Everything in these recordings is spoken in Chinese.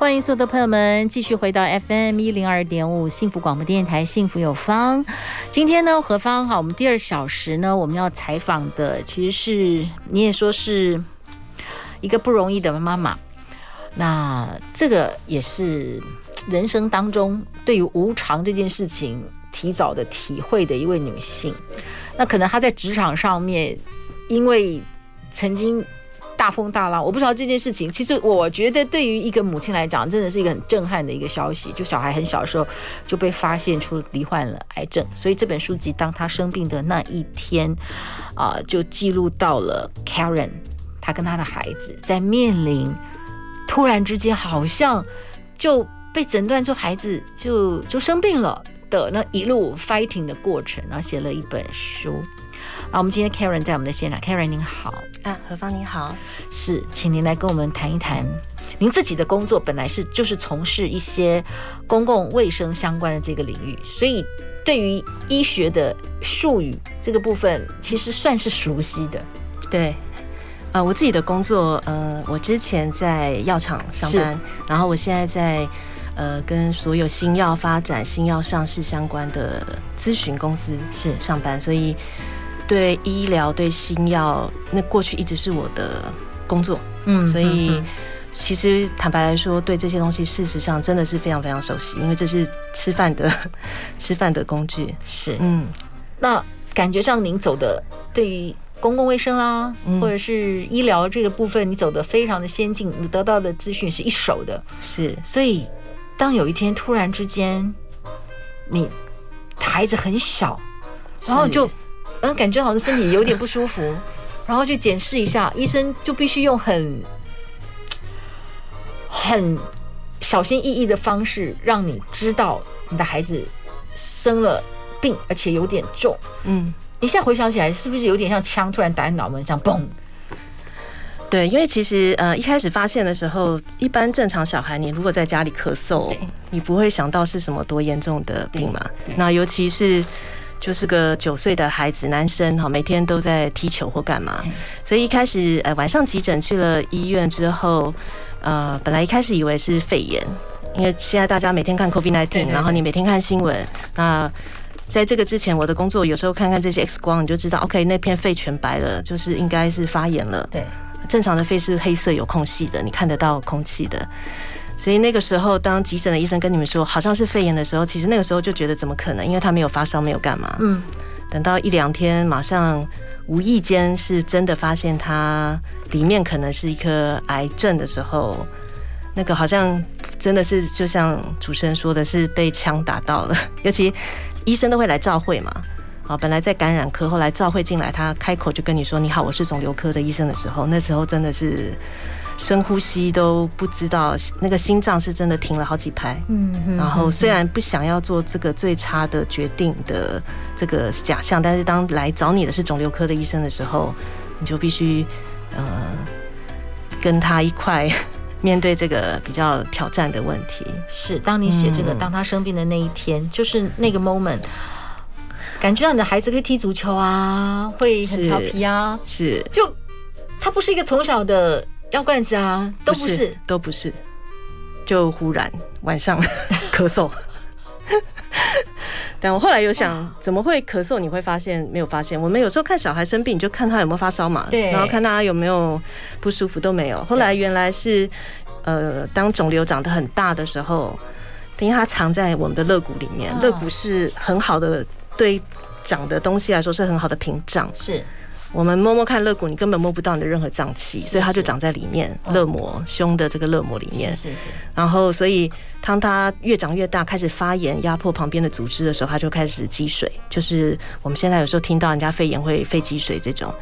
欢迎所有的朋友们继续回到 FM 一零二点五幸福广播电台，幸福有方。今天呢，何芳哈，我们第二小时呢，我们要采访的其实是你也说是一个不容易的妈妈。那这个也是人生当中对于无常这件事情提早的体会的一位女性。那可能她在职场上面，因为曾经。大风大浪，我不知道这件事情。其实我觉得，对于一个母亲来讲，真的是一个很震撼的一个消息。就小孩很小的时候就被发现出罹患了癌症，所以这本书籍当他生病的那一天，啊、就记录到了 Karen，他跟他的孩子在面临突然之间好像就被诊断出孩子就就生病了的那一路 fighting 的过程，然后写了一本书。啊，我们今天 Karen 在我们的现场，Karen 您好。啊，何芳您好，是，请您来跟我们谈一谈，您自己的工作本来是就是从事一些公共卫生相关的这个领域，所以对于医学的术语这个部分，其实算是熟悉的。对，呃，我自己的工作，呃，我之前在药厂上班，然后我现在在呃跟所有新药发展、新药上市相关的咨询公司是。上班，所以。对医疗、对新药，那过去一直是我的工作，嗯，所以其实坦白来说，对这些东西，事实上真的是非常非常熟悉，因为这是吃饭的 吃饭的工具，是，嗯，那感觉上您走的对于公共卫生啦，或者是医疗这个部分，你走的非常的先进，你得到的资讯是一手的，是，所以当有一天突然之间，你孩子很小，然后就。然后感觉好像身体有点不舒服，然后去检视一下，医生就必须用很很小心翼翼的方式，让你知道你的孩子生了病，而且有点重。嗯，你现在回想起来，是不是有点像枪突然打在脑门上，嘣？对，因为其实呃一开始发现的时候，一般正常小孩，你如果在家里咳嗽，你不会想到是什么多严重的病嘛。那尤其是。就是个九岁的孩子，男生哈，每天都在踢球或干嘛，所以一开始呃晚上急诊去了医院之后，呃本来一开始以为是肺炎，因为现在大家每天看 COVID-19，然后你每天看新闻，那在这个之前我的工作有时候看看这些 X 光，你就知道 OK 那片肺全白了，就是应该是发炎了。对，正常的肺是黑色有空隙的，你看得到空气的。所以那个时候，当急诊的医生跟你们说好像是肺炎的时候，其实那个时候就觉得怎么可能？因为他没有发烧，没有干嘛。嗯。等到一两天，马上无意间是真的发现他里面可能是一颗癌症的时候，那个好像真的是就像主持人说的，是被枪打到了。尤其医生都会来照会嘛，好，本来在感染科，后来照会进来，他开口就跟你说：“你好，我是肿瘤科的医生”的时候，那时候真的是。深呼吸都不知道，那个心脏是真的停了好几拍。嗯，然后虽然不想要做这个最差的决定的这个假象，但是当来找你的是肿瘤科的医生的时候，你就必须嗯跟他一块 面对这个比较挑战的问题。是，当你写这个，当他生病的那一天，就是那个 moment，感觉到你的孩子可以踢足球啊，会很调皮啊，是，就他不是一个从小的。药罐子啊，都不是，都不是，就忽然晚上 咳嗽。但我后来有想，怎么会咳嗽？你会发现没有发现？我们有时候看小孩生病，你就看他有没有发烧嘛，对，然后看他有没有不舒服，都没有。后来原来是，呃，当肿瘤长得很大的时候，因为它藏在我们的肋骨里面，肋骨是很好的，对长的东西来说是很好的屏障，是。我们摸摸看肋骨，你根本摸不到你的任何脏器，所以它就长在里面，肋膜胸的这个肋膜里面。是是。然后，所以当它越长越大，开始发炎，压迫旁边的组织的时候，它就开始积水，就是我们现在有时候听到人家肺炎会肺积水这种。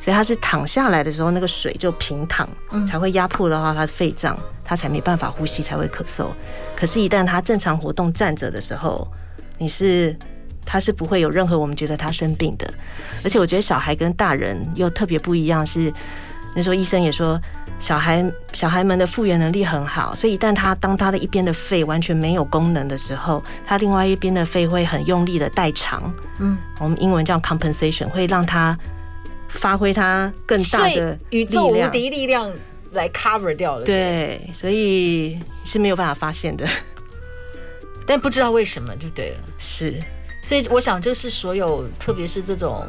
所以它是躺下来的时候，那个水就平躺，才会压迫的话，他的肺脏它才没办法呼吸，才会咳嗽。可是，一旦它正常活动站着的时候，你是他是不会有任何我们觉得他生病的。而且，我觉得小孩跟大人又特别不一样，是那时候医生也说。小孩小孩们的复原能力很好，所以一旦他当他的一边的肺完全没有功能的时候，他另外一边的肺会很用力的代偿。嗯，我们英文叫 compensation，会让他发挥他更大的宇宙无敌力量来 cover 掉了。对，所以是没有办法发现的，但不知道为什么就对了。是，所以我想这是所有，特别是这种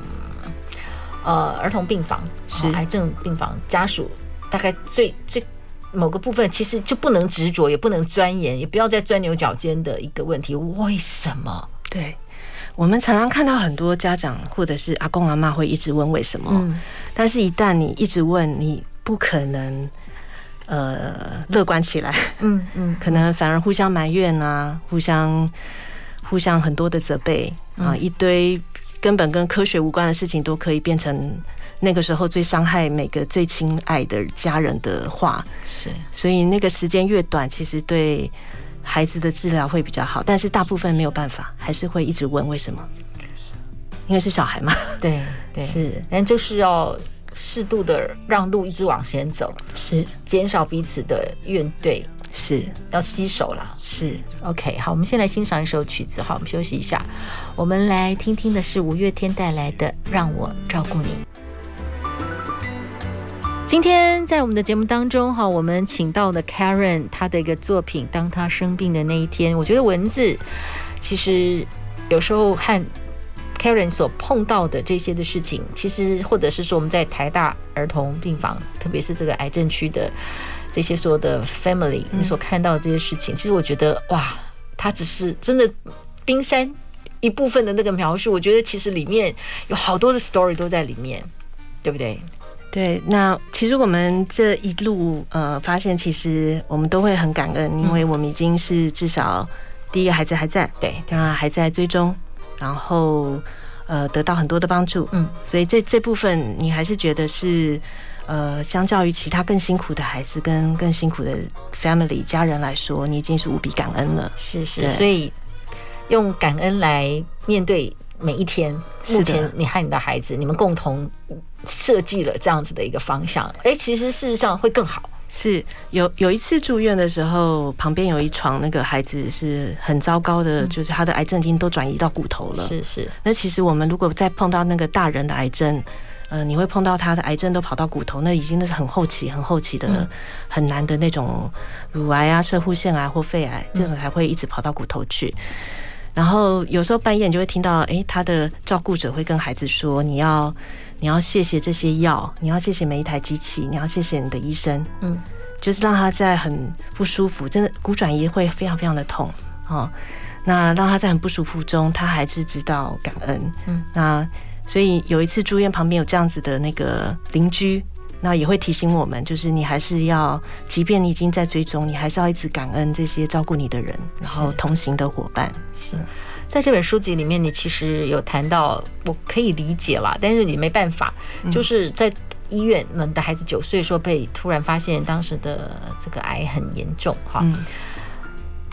呃儿童病房、是癌症病房家属。大概最最某个部分，其实就不能执着，也不能钻研，也不要再钻牛角尖的一个问题：为什么？对，我们常常看到很多家长或者是阿公阿妈会一直问为什么，嗯，但是一旦你一直问，你不可能呃乐观起来，嗯嗯，可能反而互相埋怨啊，互相互相很多的责备啊，一堆根本跟科学无关的事情都可以变成。那个时候最伤害每个最亲爱的家人的话，是，所以那个时间越短，其实对孩子的治疗会比较好。但是大部分没有办法，还是会一直问为什么，因为是小孩嘛。对对，是，但就是要适度的让路，一直往前走，是。减少彼此的怨怼，是。要携手了。是。OK，好，我们先来欣赏一首曲子，好，我们休息一下，我们来听听的是五月天带来的《让我照顾你》。今天在我们的节目当中，哈，我们请到的 Karen，她的一个作品，当她生病的那一天，我觉得文字其实有时候和 Karen 所碰到的这些的事情，其实或者是说我们在台大儿童病房，特别是这个癌症区的这些所有的 family，你所看到的这些事情，其实我觉得哇，它只是真的冰山一部分的那个描述，我觉得其实里面有好多的 story 都在里面，对不对？对，那其实我们这一路呃，发现其实我们都会很感恩，因为我们已经是至少第一个孩子还在，对，那还在追踪，然后呃得到很多的帮助，嗯，所以这这部分你还是觉得是呃，相较于其他更辛苦的孩子跟更辛苦的 family 家人来说，你已经是无比感恩了，是是，所以用感恩来面对每一天。目前你和你的孩子，你们共同。设计了这样子的一个方向，哎，其实事实上会更好。是有有一次住院的时候，旁边有一床那个孩子是很糟糕的，就是他的癌症已经都转移到骨头了。是是。那其实我们如果再碰到那个大人的癌症，呃，你会碰到他的癌症都跑到骨头，那已经那是很后期、很后期的、很难的那种乳癌啊、射护腺癌或肺癌，这种才会一直跑到骨头去。然后有时候半夜你就会听到，哎，他的照顾者会跟孩子说：“你要。”你要谢谢这些药，你要谢谢每一台机器，你要谢谢你的医生，嗯，就是让他在很不舒服，真的骨转移会非常非常的痛哦。那让他在很不舒服中，他还是知道感恩，嗯。那所以有一次住院旁边有这样子的那个邻居，那也会提醒我们，就是你还是要，即便你已经在追踪，你还是要一直感恩这些照顾你的人，然后同行的伙伴，是。在这本书籍里面，你其实有谈到，我可以理解啦，但是你没办法，就是在医院，你的孩子九岁时候被突然发现当时的这个癌很严重哈，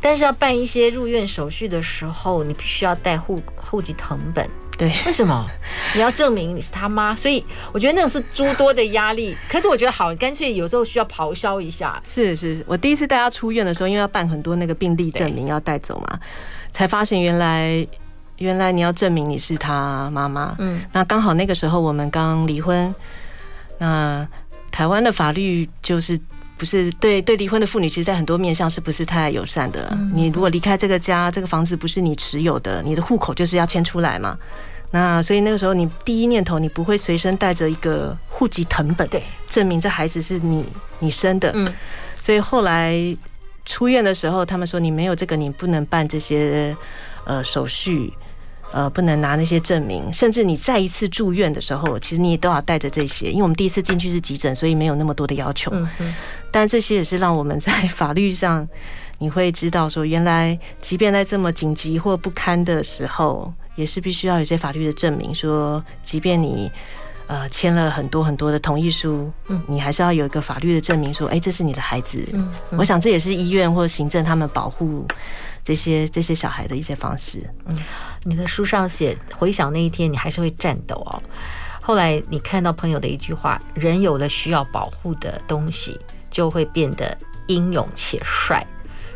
但是要办一些入院手续的时候，你必须要带户户籍成本，对，为什么？你要证明你是他妈，所以我觉得那种是诸多的压力。可是我觉得好，干脆有时候需要咆哮一下。是是，我第一次带他出院的时候，因为要办很多那个病历证明要带走嘛。才发现原来原来你要证明你是他妈妈，嗯，那刚好那个时候我们刚离婚，那台湾的法律就是不是对对离婚的妇女，其实在很多面向是不是太友善的？你如果离开这个家，这个房子不是你持有的，你的户口就是要迁出来嘛。那所以那个时候你第一念头你不会随身带着一个户籍成本，对，证明这孩子是你你生的，嗯，所以后来。出院的时候，他们说你没有这个，你不能办这些呃手续，呃，不能拿那些证明，甚至你再一次住院的时候，其实你也都要带着这些，因为我们第一次进去是急诊，所以没有那么多的要求。嗯嗯。但这些也是让我们在法律上，你会知道说，原来即便在这么紧急或不堪的时候，也是必须要有些法律的证明，说即便你。呃签了很多很多的同意书，嗯，你还是要有一个法律的证明说，哎、欸，这是你的孩子。嗯，嗯，我想这也是医院或行政他们保护这些这些小孩的一些方式。嗯，你的书上写，回想那一天，你还是会颤抖哦。后来你看到朋友的一句话：“人有了需要保护的东西，就会变得英勇且帅。”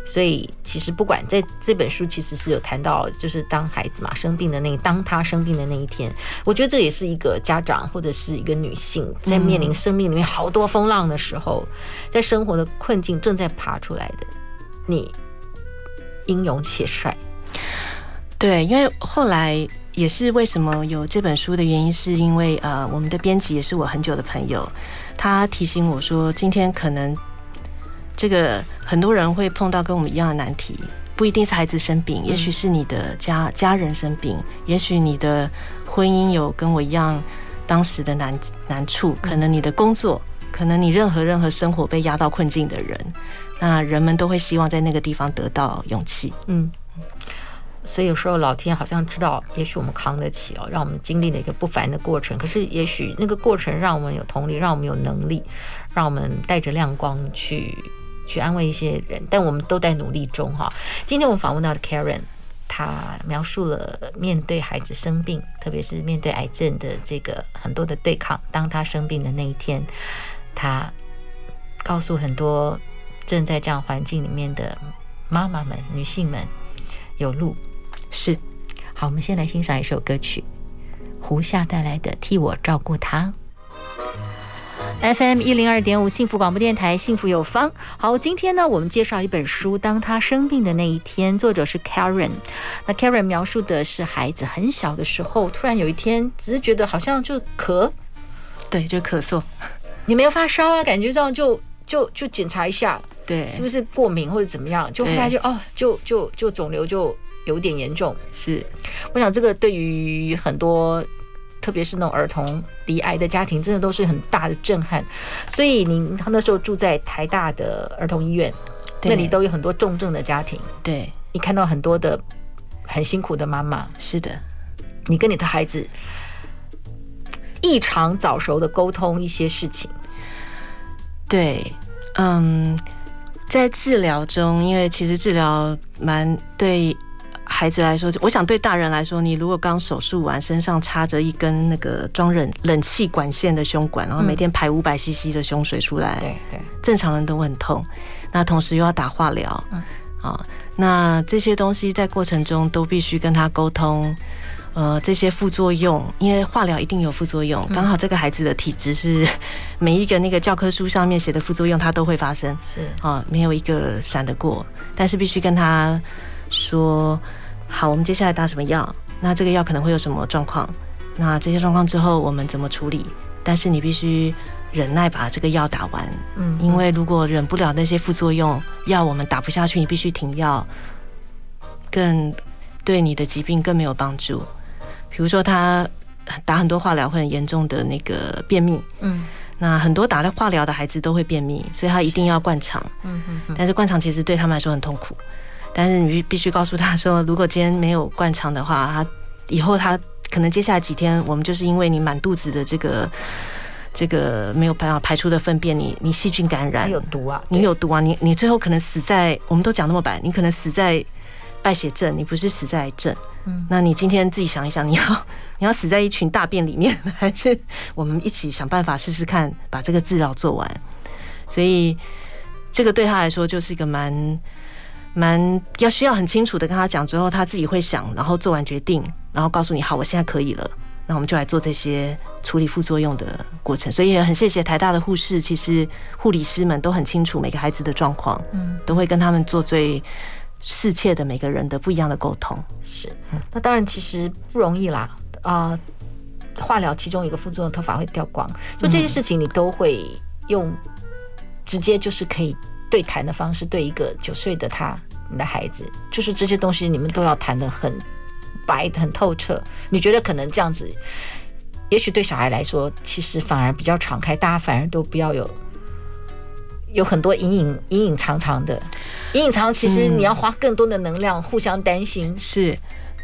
所以其实不管在这本书，其实是有谈到，就是当孩子嘛生病的那当他生病的那一天，我觉得这也是一个家长或者是一个女性在面临生命里面好多风浪的时候，在生活的困境正在爬出来的你，英勇且帅。对，因为后来。也是为什么有这本书的原因，是因为呃，我们的编辑也是我很久的朋友，他提醒我说，今天可能这个很多人会碰到跟我们一样的难题，不一定是孩子生病，也许是你的家家人生病，也许你的婚姻有跟我一样当时的难难处，可能你的工作，可能你任何任何生活被压到困境的人，那人们都会希望在那个地方得到勇气。嗯。所以有时候老天好像知道，也许我们扛得起哦，让我们经历了一个不凡的过程。可是也许那个过程让我们有同理，让我们有能力，让我们带着亮光去去安慰一些人。但我们都在努力中哈。今天我们访问到的 Karen，她描述了面对孩子生病，特别是面对癌症的这个很多的对抗。当她生病的那一天，她告诉很多正在这样环境里面的妈妈们、女性们，有路。是，好，我们先来欣赏一首歌曲，胡夏带来的《替我照顾他》。FM 一零二点五幸福广播电台，幸福有方。好，今天呢，我们介绍一本书，当他生病的那一天，作者是 Karen。那 Karen 描述的是孩子很小的时候，突然有一天，只是觉得好像就咳，对，就咳嗽，你没有发烧啊？感觉上就就就检查一下，对，是不是过敏或者怎么样？就后来就哦，就就就肿瘤就。有点严重，是。我想这个对于很多，特别是那种儿童罹癌的家庭，真的都是很大的震撼。所以您他那时候住在台大的儿童医院，那里都有很多重症的家庭。对，你看到很多的很辛苦的妈妈。是的，你跟你的孩子异常早熟的沟通一些事情。对，嗯，在治疗中，因为其实治疗蛮对。孩子来说，我想对大人来说，你如果刚手术完，身上插着一根那个装冷冷气管线的胸管，然后每天排五百 CC 的胸水出来，对对，正常人都会很痛。那同时又要打化疗，嗯，啊，那这些东西在过程中都必须跟他沟通，呃，这些副作用，因为化疗一定有副作用，刚好这个孩子的体质是 每一个那个教科书上面写的副作用，它都会发生，是啊，没有一个闪得过，但是必须跟他说。好，我们接下来打什么药？那这个药可能会有什么状况？那这些状况之后我们怎么处理？但是你必须忍耐把这个药打完，嗯，因为如果忍不了那些副作用，药我们打不下去，你必须停药，更对你的疾病更没有帮助。比如说他打很多化疗会很严重的那个便秘，嗯，那很多打了化疗的孩子都会便秘，所以他一定要灌肠，嗯嗯，但是灌肠其实对他们来说很痛苦。但是你必须告诉他说，如果今天没有灌肠的话，他以后他可能接下来几天，我们就是因为你满肚子的这个这个没有办法排出的粪便，你你细菌感染，有毒啊，你有毒啊，你你最后可能死在，我们都讲那么白，你可能死在败血症，你不是死在癌症。嗯，那你今天自己想一想，你要 你要死在一群大便里面，还是我们一起想办法试试看把这个治疗做完？所以这个对他来说就是一个蛮。蛮要需要很清楚的跟他讲之后，他自己会想，然后做完决定，然后告诉你好，我现在可以了，那我们就来做这些处理副作用的过程。所以也很谢谢台大的护士，其实护理师们都很清楚每个孩子的状况，嗯，都会跟他们做最适切的每个人的不一样的沟通。是，那当然其实不容易啦，啊、呃，化疗其中一个副作用，头发会掉光，就这些事情你都会用直接就是可以。对谈的方式，对一个九岁的他，你的孩子，就是这些东西，你们都要谈的很白、很透彻。你觉得可能这样子，也许对小孩来说，其实反而比较敞开，大家反而都不要有有很多隐隐隐隐藏藏的，隐隐藏，其实你要花更多的能量，互相担心。是。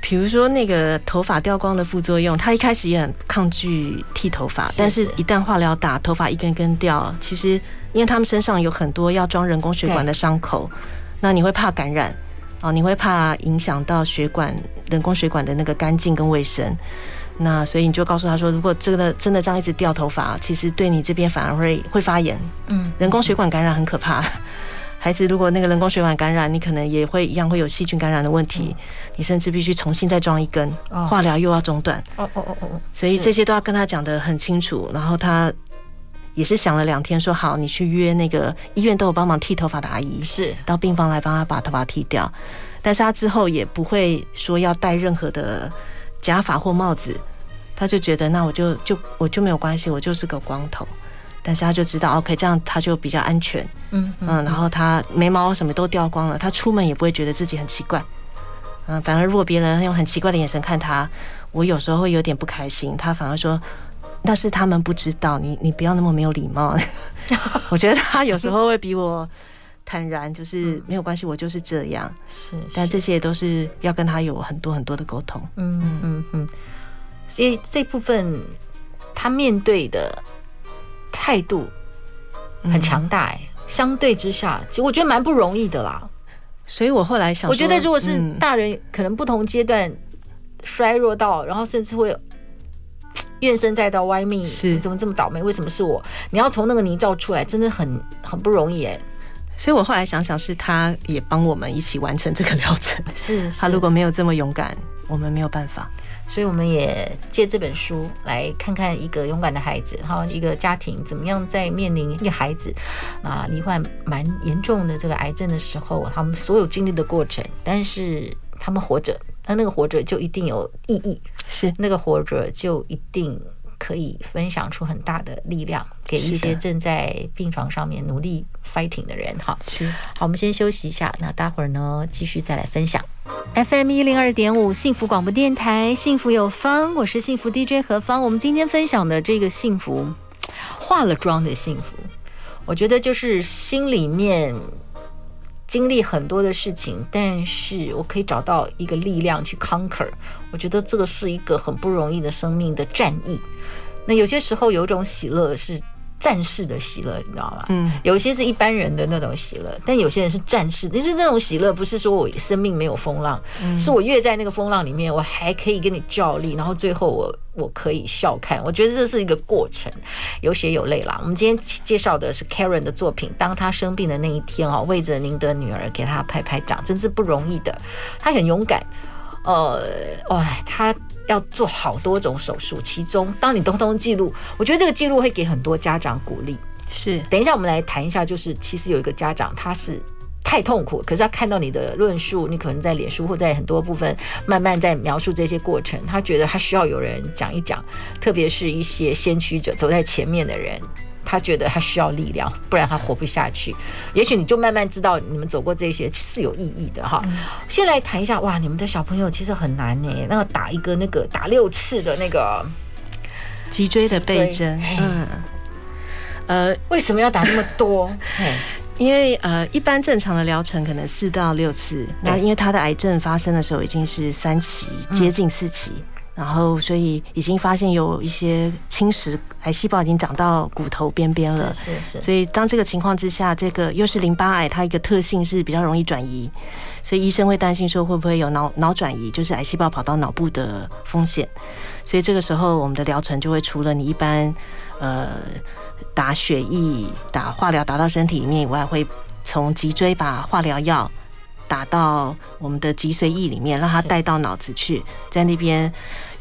比如说那个头发掉光的副作用，他一开始也很抗拒剃头发，但是一旦化疗打，头发一根根掉，其实因为他们身上有很多要装人工血管的伤口，那你会怕感染啊，你会怕影响到血管人工血管的那个干净跟卫生，那所以你就告诉他说，如果真的真的这样一直掉头发，其实对你这边反而会会发炎，嗯，人工血管感染很可怕。孩子如果那个人工血管感染，你可能也会一样会有细菌感染的问题，你甚至必须重新再装一根，化疗又要中断。哦哦哦哦，所以这些都要跟他讲得很清楚。然后他也是想了两天，说好，你去约那个医院都有帮忙剃头发的阿姨，是到病房来帮他把头发剃掉。但是他之后也不会说要戴任何的假发或帽子，他就觉得那我就就我就没有关系，我就是个光头。但是他就知道，OK，这样他就比较安全，嗯嗯，然后他眉毛什么都掉光了，他出门也不会觉得自己很奇怪，嗯，反而如果别人用很奇怪的眼神看他，我有时候会有点不开心。他反而说，那是他们不知道，你你不要那么没有礼貌。我觉得他有时候会比我坦然，就是没有关系，我就是这样。是，但这些都是要跟他有很多很多的沟通。嗯嗯嗯，所以这部分他面对的。态度很强大哎，相对之下，其实我觉得蛮不容易的啦。所以我后来想，我觉得如果是大人，可能不同阶段衰弱到，然后甚至会怨声载道，歪命是怎么这么倒霉？为什么是我？你要从那个泥沼出来，真的很 很不容易哎。所以我后来想想，是他也帮我们一起完成这个疗程。是他如果没有这么勇敢，我们没有办法。所以我们也借这本书来看看一个勇敢的孩子，哈，一个家庭怎么样在面临一个孩子啊罹患蛮严重的这个癌症的时候，他们所有经历的过程，但是他们活着，他那个活着就一定有意义，是那个活着就一定。可以分享出很大的力量给一些正在病床上面努力 fighting 的人哈。是，好，我们先休息一下，那待会儿呢继续再来分享。FM 一零二点五幸福广播电台，幸福有方，我是幸福 DJ 何芳。我们今天分享的这个幸福，化了妆的幸福，我觉得就是心里面。经历很多的事情，但是我可以找到一个力量去 conquer。我觉得这个是一个很不容易的生命的战役。那有些时候有一种喜乐是。战士的喜乐，你知道吗？嗯，有一些是一般人的那种喜乐，但有些人是战士。就是这种喜乐，不是说我生命没有风浪，嗯，是我越在那个风浪里面，我还可以跟你较力，然后最后我我可以笑看。我觉得这是一个过程，有血有泪啦。我们今天介绍的是 Karen 的作品，当他生病的那一天哦，为着您的女儿给他拍拍掌，真是不容易的。他很勇敢，呃，哇，他。要做好多种手术，其中当你通通记录，我觉得这个记录会给很多家长鼓励。是，等一下我们来谈一下，就是其实有一个家长他是太痛苦，可是他看到你的论述，你可能在脸书或在很多部分慢慢在描述这些过程，他觉得他需要有人讲一讲，特别是一些先驱者走在前面的人。他觉得他需要力量，不然他活不下去。也许你就慢慢知道，你们走过这些是有意义的哈。先来谈一下，哇，你们的小朋友其实很难呢。那个打一个那个打六次的那个脊椎的背针，嗯，呃，为什么要打那么多？因为呃，一般正常的疗程可能四到六次，那因为他的癌症发生的时候已经是三期，接近四期。然后，所以已经发现有一些侵蚀癌细胞已经长到骨头边边了。是是，是。所以当这个情况之下，这个又是淋巴癌，它一个特性是比较容易转移，所以医生会担心说会不会有脑脑转移，就是癌细胞跑到脑部的风险。所以这个时候，我们的疗程就会除了你一般呃打血液、打化疗打到身体里面以外，会从脊椎把化疗药打到我们的脊髓液里面，让它带到脑子去，在那边。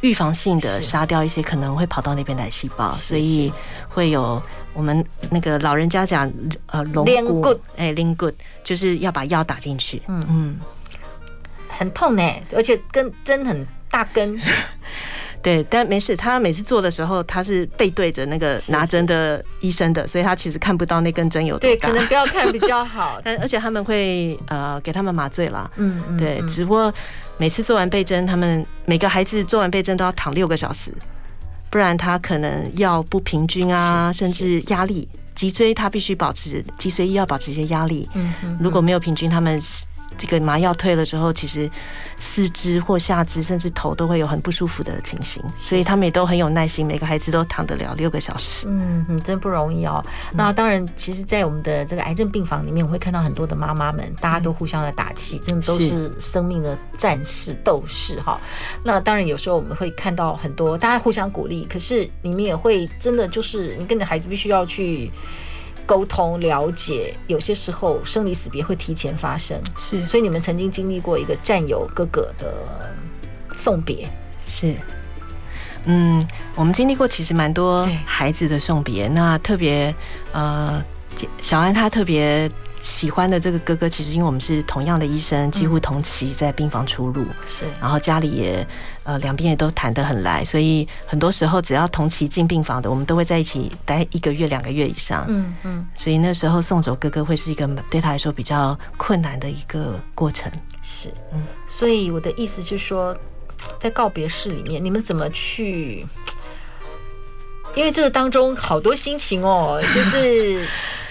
预防性的杀掉一些可能会跑到那边的细胞，所以会有我们那个老人家讲呃龙骨哎龙骨，就是要把药打进去，嗯。嗯，很痛呢，而且根针很大根。对，但没事。他每次做的时候，他是背对着那个拿针的医生的，所以他其实看不到那根针有多大。对，可能不要看比较好。但而且他们会呃给他们麻醉啦。嗯嗯。对，只不过每次做完背针，他们每个孩子做完背针都要躺六个小时，不然他可能要不平均啊，甚至压力，脊椎他必须保持脊髓液要保持一些压力。嗯嗯。如果没有平均，他们这个麻药退了之后，其实四肢或下肢甚至头都会有很不舒服的情形，所以他们也都很有耐心，每个孩子都躺得了六个小时。嗯嗯，真不容易哦。那当然，其实，在我们的这个癌症病房里面，我会看到很多的妈妈们，大家都互相的打气，真的都是生命的战士、斗士哈。那当然，有时候我们会看到很多大家互相鼓励，可是你们也会真的就是，你跟你的孩子必须要去。沟通了解，有些时候生离死别会提前发生，是，所以你们曾经经历过一个战友哥哥的送别，是，嗯，我们经历过其实蛮多孩子的送别，那特别呃，小安他特别。喜欢的这个哥哥，其实因为我们是同样的医生，几乎同期在病房出入，是，然后家里也呃两边也都谈得很来，所以很多时候只要同期进病房的，我们都会在一起待一个月、两个月以上。嗯嗯，所以那时候送走哥哥会是一个对他来说比较困难的一个过程。是，嗯，所以我的意思就是说，在告别式里面，你们怎么去？因为这个当中好多心情哦，就是。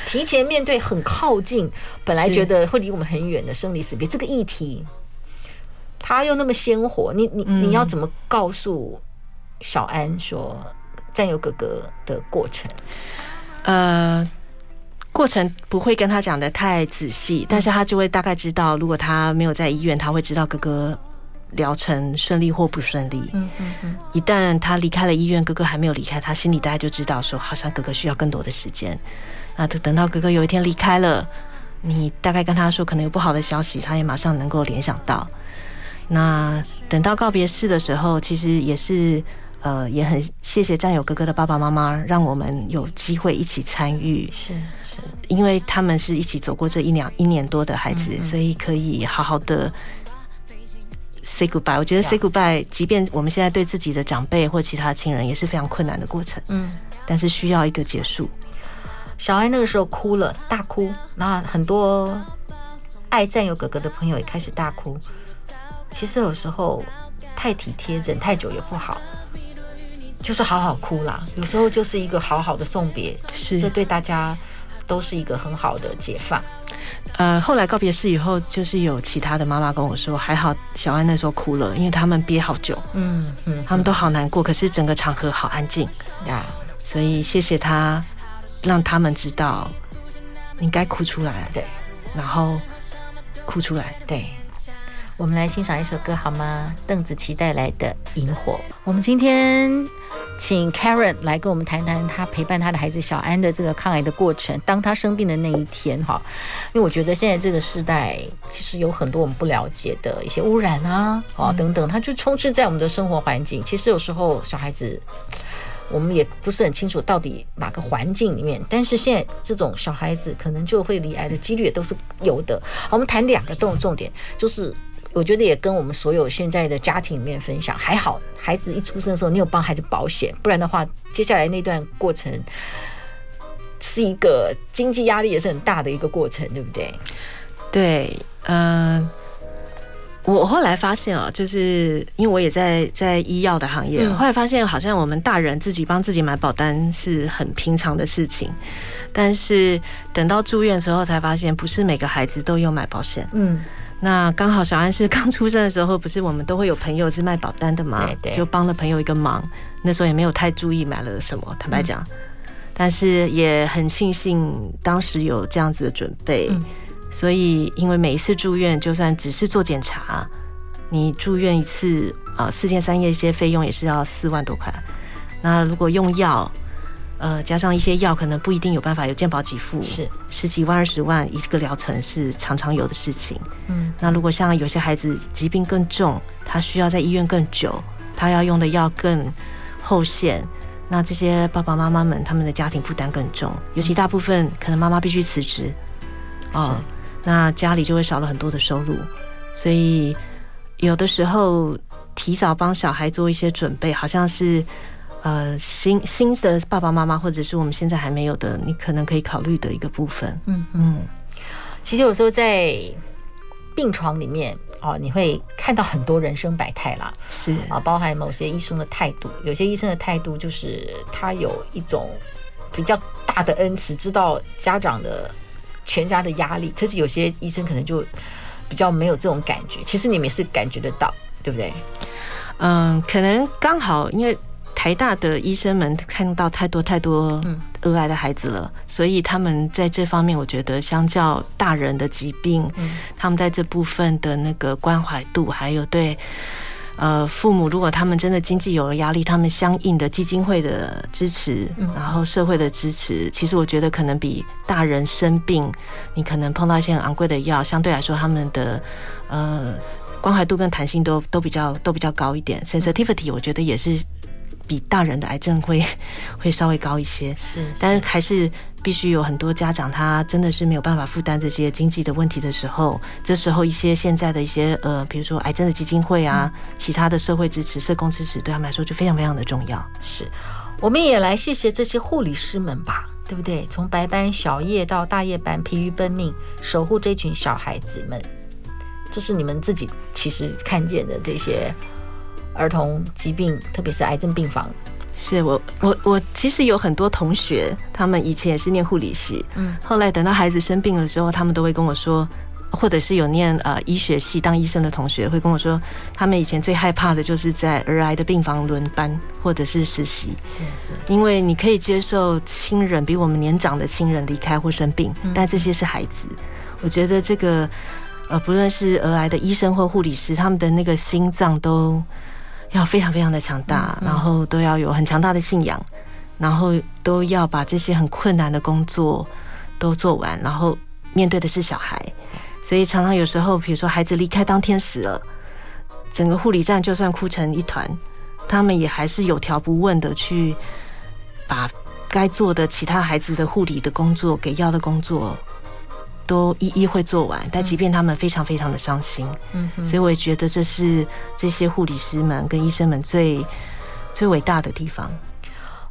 提前面对很靠近，本来觉得会离我们很远的生离死别这个议题，他又那么鲜活，你你你要怎么告诉小安说战友哥哥的过程？呃，过程不会跟他讲的太仔细，但是他就会大概知道，如果他没有在医院，他会知道哥哥疗程顺利或不顺利。嗯嗯嗯。一旦他离开了医院，哥哥还没有离开，他心里大概就知道说，好像哥哥需要更多的时间。那等到哥哥有一天离开了，你大概跟他说可能有不好的消息，他也马上能够联想到。那等到告别式的时候，其实也是呃，也很谢谢战友哥哥的爸爸妈妈，让我们有机会一起参与。是是，因为他们是一起走过这一两一年多的孩子，所以可以好好的 say goodbye。我觉得 say goodbye，即便我们现在对自己的长辈或其他亲人也是非常困难的过程。嗯，但是需要一个结束。小安那个时候哭了，大哭。那很多爱战友哥哥的朋友也开始大哭。其实有时候太体贴，忍太久也不好，就是好好哭啦。有时候就是一个好好的送别，是这对大家都是一个很好的解放。呃，后来告别式以后，就是有其他的妈妈跟我说，还好小安那时候哭了，因为他们憋好久，嗯嗯，他们都好难过，可是整个场合好安静呀，所以谢谢他。让他们知道，你该哭出来，对，然后哭出来，对。我们来欣赏一首歌好吗？邓紫棋带来的《萤火》。我们今天请 Karen 来跟我们谈谈她陪伴她的孩子小安的这个抗癌的过程。当他生病的那一天，哈，因为我觉得现在这个时代其实有很多我们不了解的一些污染啊，啊等等，它就充斥在我们的生活环境。其实有时候小孩子。我们也不是很清楚到底哪个环境里面，但是现在这种小孩子可能就会离癌的几率也都是有的。好，我们谈两个重重点，就是我觉得也跟我们所有现在的家庭里面分享。还好，孩子一出生的时候你有帮孩子保险，不然的话，接下来那段过程是一个经济压力也是很大的一个过程，对不对？对，嗯、呃。我后来发现啊，就是因为我也在在医药的行业，后来发现好像我们大人自己帮自己买保单是很平常的事情，但是等到住院的时候才发现，不是每个孩子都有买保险。嗯，那刚好小安是刚出生的时候，不是我们都会有朋友是卖保单的嘛，就帮了朋友一个忙。那时候也没有太注意买了什么，坦白讲，但是也很庆幸当时有这样子的准备。所以，因为每一次住院，就算只是做检查，你住院一次啊，四天三夜一些费用也是要四万多块。那如果用药，呃，加上一些药，可能不一定有办法有健保给付，是十几万、二十万一个疗程是常常有的事情。嗯，那如果像有些孩子疾病更重，他需要在医院更久，他要用的药更后线，那这些爸爸妈妈们他们的家庭负担更重，尤其大部分可能妈妈必须辞职，哦。那家里就会少了很多的收入，所以有的时候提早帮小孩做一些准备，好像是呃新新的爸爸妈妈或者是我们现在还没有的，你可能可以考虑的一个部分。嗯嗯，其实有时候在病床里面哦，你会看到很多人生百态啦，是啊，包含某些医生的态度，有些医生的态度就是他有一种比较大的恩慈，知道家长的。全家的压力，可是有些医生可能就比较没有这种感觉。其实你们也是感觉得到，对不对？嗯，可能刚好因为台大的医生们看到太多太多儿癌的孩子了，嗯、所以他们在这方面，我觉得相较大人的疾病，嗯、他们在这部分的那个关怀度，还有对。呃，父母如果他们真的经济有了压力，他们相应的基金会的支持，然后社会的支持，其实我觉得可能比大人生病，你可能碰到一些很昂贵的药，相对来说他们的呃关怀度跟弹性都都比较都比较高一点，sensitivity 我觉得也是比大人的癌症会 会稍微高一些，是，但是还是。必须有很多家长，他真的是没有办法负担这些经济的问题的时候，这时候一些现在的一些呃，比如说癌症的基金会啊，其他的社会支持、社工支持，对他们来说就非常非常的重要。是，我们也来谢谢这些护理师们吧，对不对？从白班小夜到大夜班，疲于奔命，守护这群小孩子们，这是你们自己其实看见的这些儿童疾病，特别是癌症病房。是我我我其实有很多同学，他们以前也是念护理系，嗯，后来等到孩子生病了之后，他们都会跟我说，或者是有念呃医学系当医生的同学会跟我说，他们以前最害怕的就是在儿癌的病房轮班或者是实习，是是，因为你可以接受亲人比我们年长的亲人离开或生病，但这些是孩子，我觉得这个呃不论是儿癌的医生或护理师，他们的那个心脏都。要非常非常的强大，然后都要有很强大的信仰，然后都要把这些很困难的工作都做完，然后面对的是小孩，所以常常有时候，比如说孩子离开当天使了，整个护理站就算哭成一团，他们也还是有条不紊的去把该做的其他孩子的护理的工作、给药的工作。都一一会做完，但即便他们非常非常的伤心，嗯，所以我也觉得这是这些护理师们跟医生们最最伟大的地方。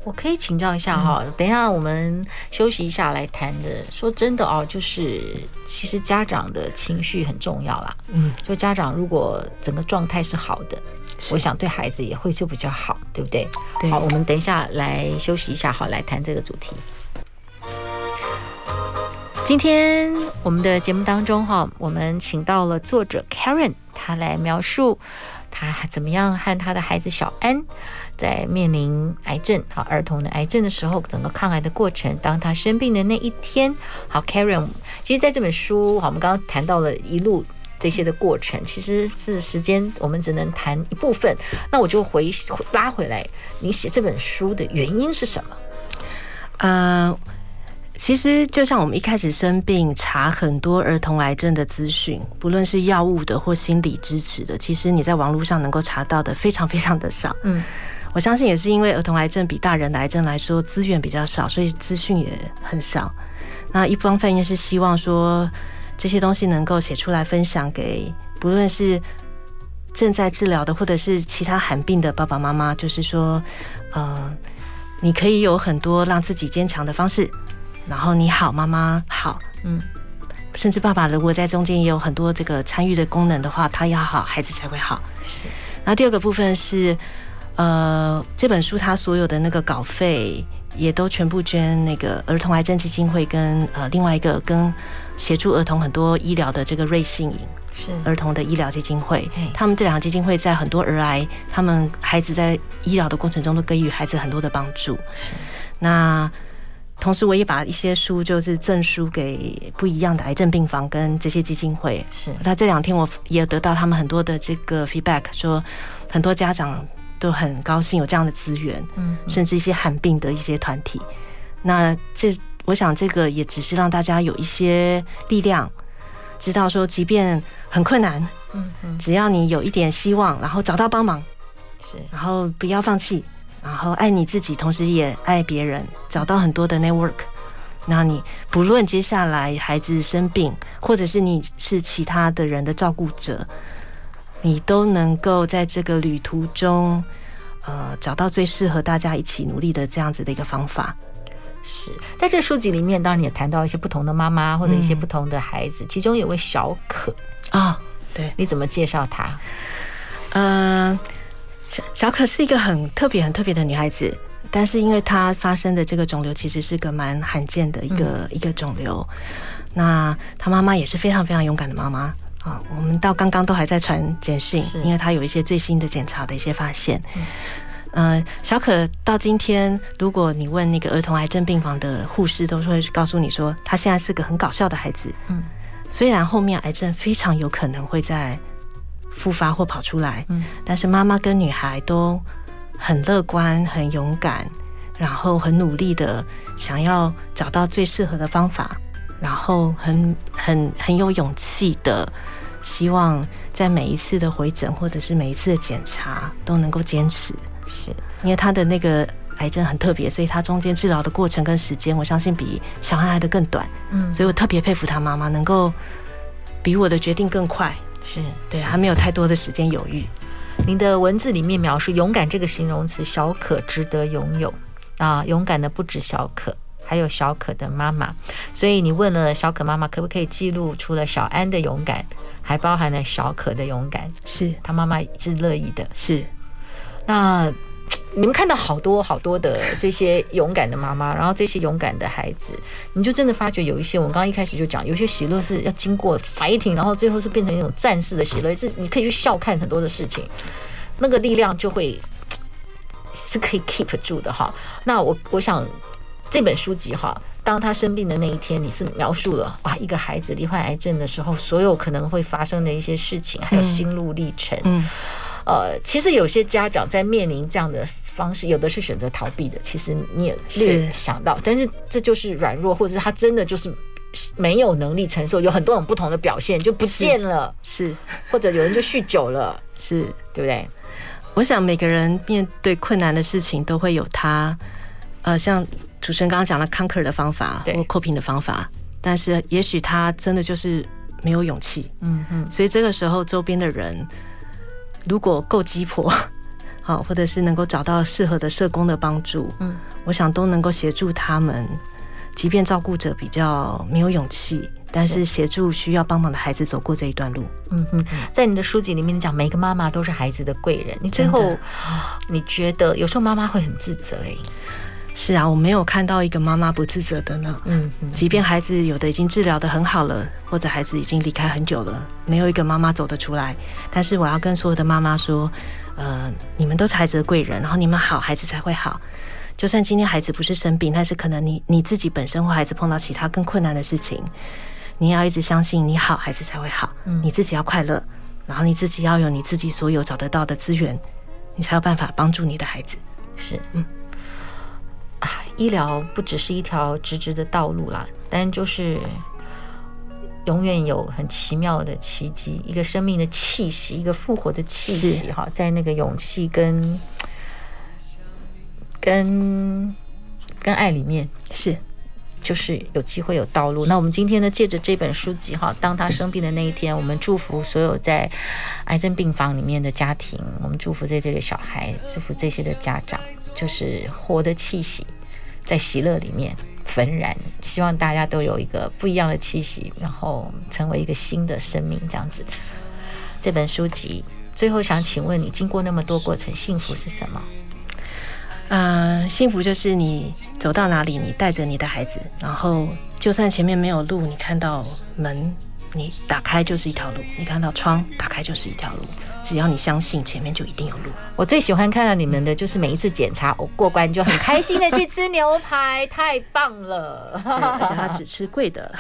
我可以请教一下哈，等一下我们休息一下来谈的。说真的哦，就是其实家长的情绪很重要啦，嗯，就家长如果整个状态是好的，我想对孩子也会就比较好，对不对？对。好，我们等一下来休息一下，好，来谈这个主题。今天我们的节目当中，哈，我们请到了作者 Karen，他来描述他怎么样和他的孩子小安在面临癌症，好，儿童的癌症的时候，整个抗癌的过程。当他生病的那一天，好，Karen，其实在这本书，好，我们刚刚谈到了一路这些的过程，其实是时间，我们只能谈一部分。那我就回拉回来，你写这本书的原因是什么？嗯、uh。其实就像我们一开始生病查很多儿童癌症的资讯，不论是药物的或心理支持的，其实你在网络上能够查到的非常非常的少。嗯，我相信也是因为儿童癌症比大人的癌症来说资源比较少，所以资讯也很少。那一方面也是希望说这些东西能够写出来分享给不论是正在治疗的或者是其他罕病的爸爸妈妈，就是说，呃，你可以有很多让自己坚强的方式。然后你好，妈妈好，嗯，甚至爸爸如果在中间也有很多这个参与的功能的话，他要好，孩子才会好。是。然后第二个部分是，呃，这本书它所有的那个稿费也都全部捐那个儿童癌症基金会跟呃另外一个跟协助儿童很多医疗的这个瑞幸营是儿童的医疗基金会。他们这两个基金会在很多儿癌，他们孩子在医疗的过程中都给予孩子很多的帮助。是。那。同时，我也把一些书就是赠书给不一样的癌症病房跟这些基金会。是，那这两天我也得到他们很多的这个 feedback，说很多家长都很高兴有这样的资源，嗯，甚至一些罕病的一些团体。那这，我想这个也只是让大家有一些力量，知道说，即便很困难，嗯嗯，只要你有一点希望，然后找到帮忙，是，然后不要放弃。然后爱你自己，同时也爱别人，找到很多的 network。那你不论接下来孩子生病，或者是你是其他的人的照顾者，你都能够在这个旅途中，呃，找到最适合大家一起努力的这样子的一个方法。是在这书籍里面，当然也谈到一些不同的妈妈或者一些不同的孩子，嗯、其中有位小可啊、哦，对，你怎么介绍他？嗯、呃。小小可是一个很特别、很特别的女孩子，但是因为她发生的这个肿瘤其实是个蛮罕见的一个、嗯、一个肿瘤，那她妈妈也是非常非常勇敢的妈妈，啊，我们到刚刚都还在传简讯，因为他有一些最新的检查的一些发现。嗯，呃，小可到今天，如果你问那个儿童癌症病房的护士，都会告诉你说，他现在是个很搞笑的孩子。嗯，虽然后面癌症非常有可能会再复发或跑出来，嗯，但是妈妈跟女孩都很乐观、很勇敢，然后很努力的想要找到最适合的方法，然后很很很有勇气的。希望在每一次的回诊或者是每一次的检查都能够坚持，是因为他的那个癌症很特别，所以他中间治疗的过程跟时间，我相信比小孩来的更短。嗯，所以我特别佩服他妈妈能够比我的决定更快。是对，还没有太多的时间犹豫。您的文字里面描述勇敢这个形容词，小可值得拥有啊！勇敢的不止小可。还有小可的妈妈，所以你问了小可妈妈可不可以记录除了小安的勇敢，还包含了小可的勇敢，是他妈妈是乐意的。是，那你们看到好多好多的这些勇敢的妈妈，然后这些勇敢的孩子，你就真的发觉有一些，我们刚刚一开始就讲，有些喜乐是要经过 fighting，然后最后是变成一种战士的喜乐，是你可以去笑看很多的事情，那个力量就会是可以 keep 住的哈。那我我想。这本书籍哈，当他生病的那一天，你是描述了哇，一个孩子罹患癌症的时候，所有可能会发生的一些事情，还有心路历程。嗯，呃，其实有些家长在面临这样的方式，有的是选择逃避的。其实你也略想到，但是这就是软弱，或者是他真的就是没有能力承受，有很多种不同的表现就不见了。是，或者有人就酗酒了，是对不对？我想每个人面对困难的事情都会有他，呃，像。主持人刚刚讲了 conquer 的方法或 coping 的方法，但是也许他真的就是没有勇气，嗯嗯，所以这个时候周边的人如果够鸡婆，好，或者是能够找到适合的社工的帮助，嗯，我想都能够协助他们，即便照顾者比较没有勇气，但是协助需要帮忙的孩子走过这一段路，嗯哼，在你的书籍里面讲，每个妈妈都是孩子的贵人，你最后你觉得有时候妈妈会很自责哎、欸。是啊，我没有看到一个妈妈不自责的呢。嗯，即便孩子有的已经治疗的很好了，或者孩子已经离开很久了，没有一个妈妈走得出来。但是我要跟所有的妈妈说，呃，你们都是孩子的贵人，然后你们好，孩子才会好。就算今天孩子不是生病，但是可能你你自己本身或孩子碰到其他更困难的事情，你要一直相信你好，孩子才会好。嗯，你自己要快乐，然后你自己要有你自己所有找得到的资源，你才有办法帮助你的孩子。是，嗯。啊，医疗不只是一条直直的道路啦，但就是永远有很奇妙的奇迹，一个生命的气息，一个复活的气息，哈，在那个勇气跟跟跟爱里面，是就是有机会有道路。那我们今天呢，借着这本书籍，哈，当他生病的那一天，我们祝福所有在癌症病房里面的家庭，我们祝福这这个小孩，祝福这些的家长。就是活的气息，在喜乐里面焚燃。希望大家都有一个不一样的气息，然后成为一个新的生命，这样子。这本书籍最后想请问你，经过那么多过程，幸福是什么？呃，幸福就是你走到哪里，你带着你的孩子，然后就算前面没有路，你看到门，你打开就是一条路；你看到窗，打开就是一条路。只要你相信，前面就一定有路。我最喜欢看到你们的就是每一次检查，我过关就很开心的去吃牛排，太棒了！而且他只吃贵的，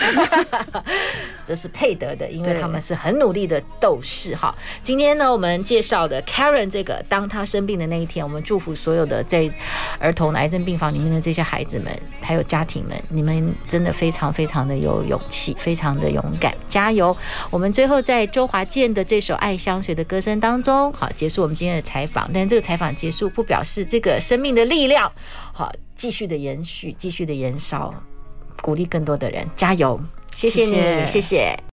这是配得的，因为他们是很努力的斗士。哈，今天呢，我们介绍的 Karen 这个，当他生病的那一天，我们祝福所有的在儿童癌症病房里面的这些孩子们，还有家庭们，你们真的非常非常的有勇气，非常的勇敢，加油！我们最后在周华健的这首《爱香水》的歌声。当中，好，结束我们今天的采访，但这个采访结束不表示这个生命的力量好继续的延续，继续的延烧，鼓励更多的人加油，谢谢你，谢谢。谢谢。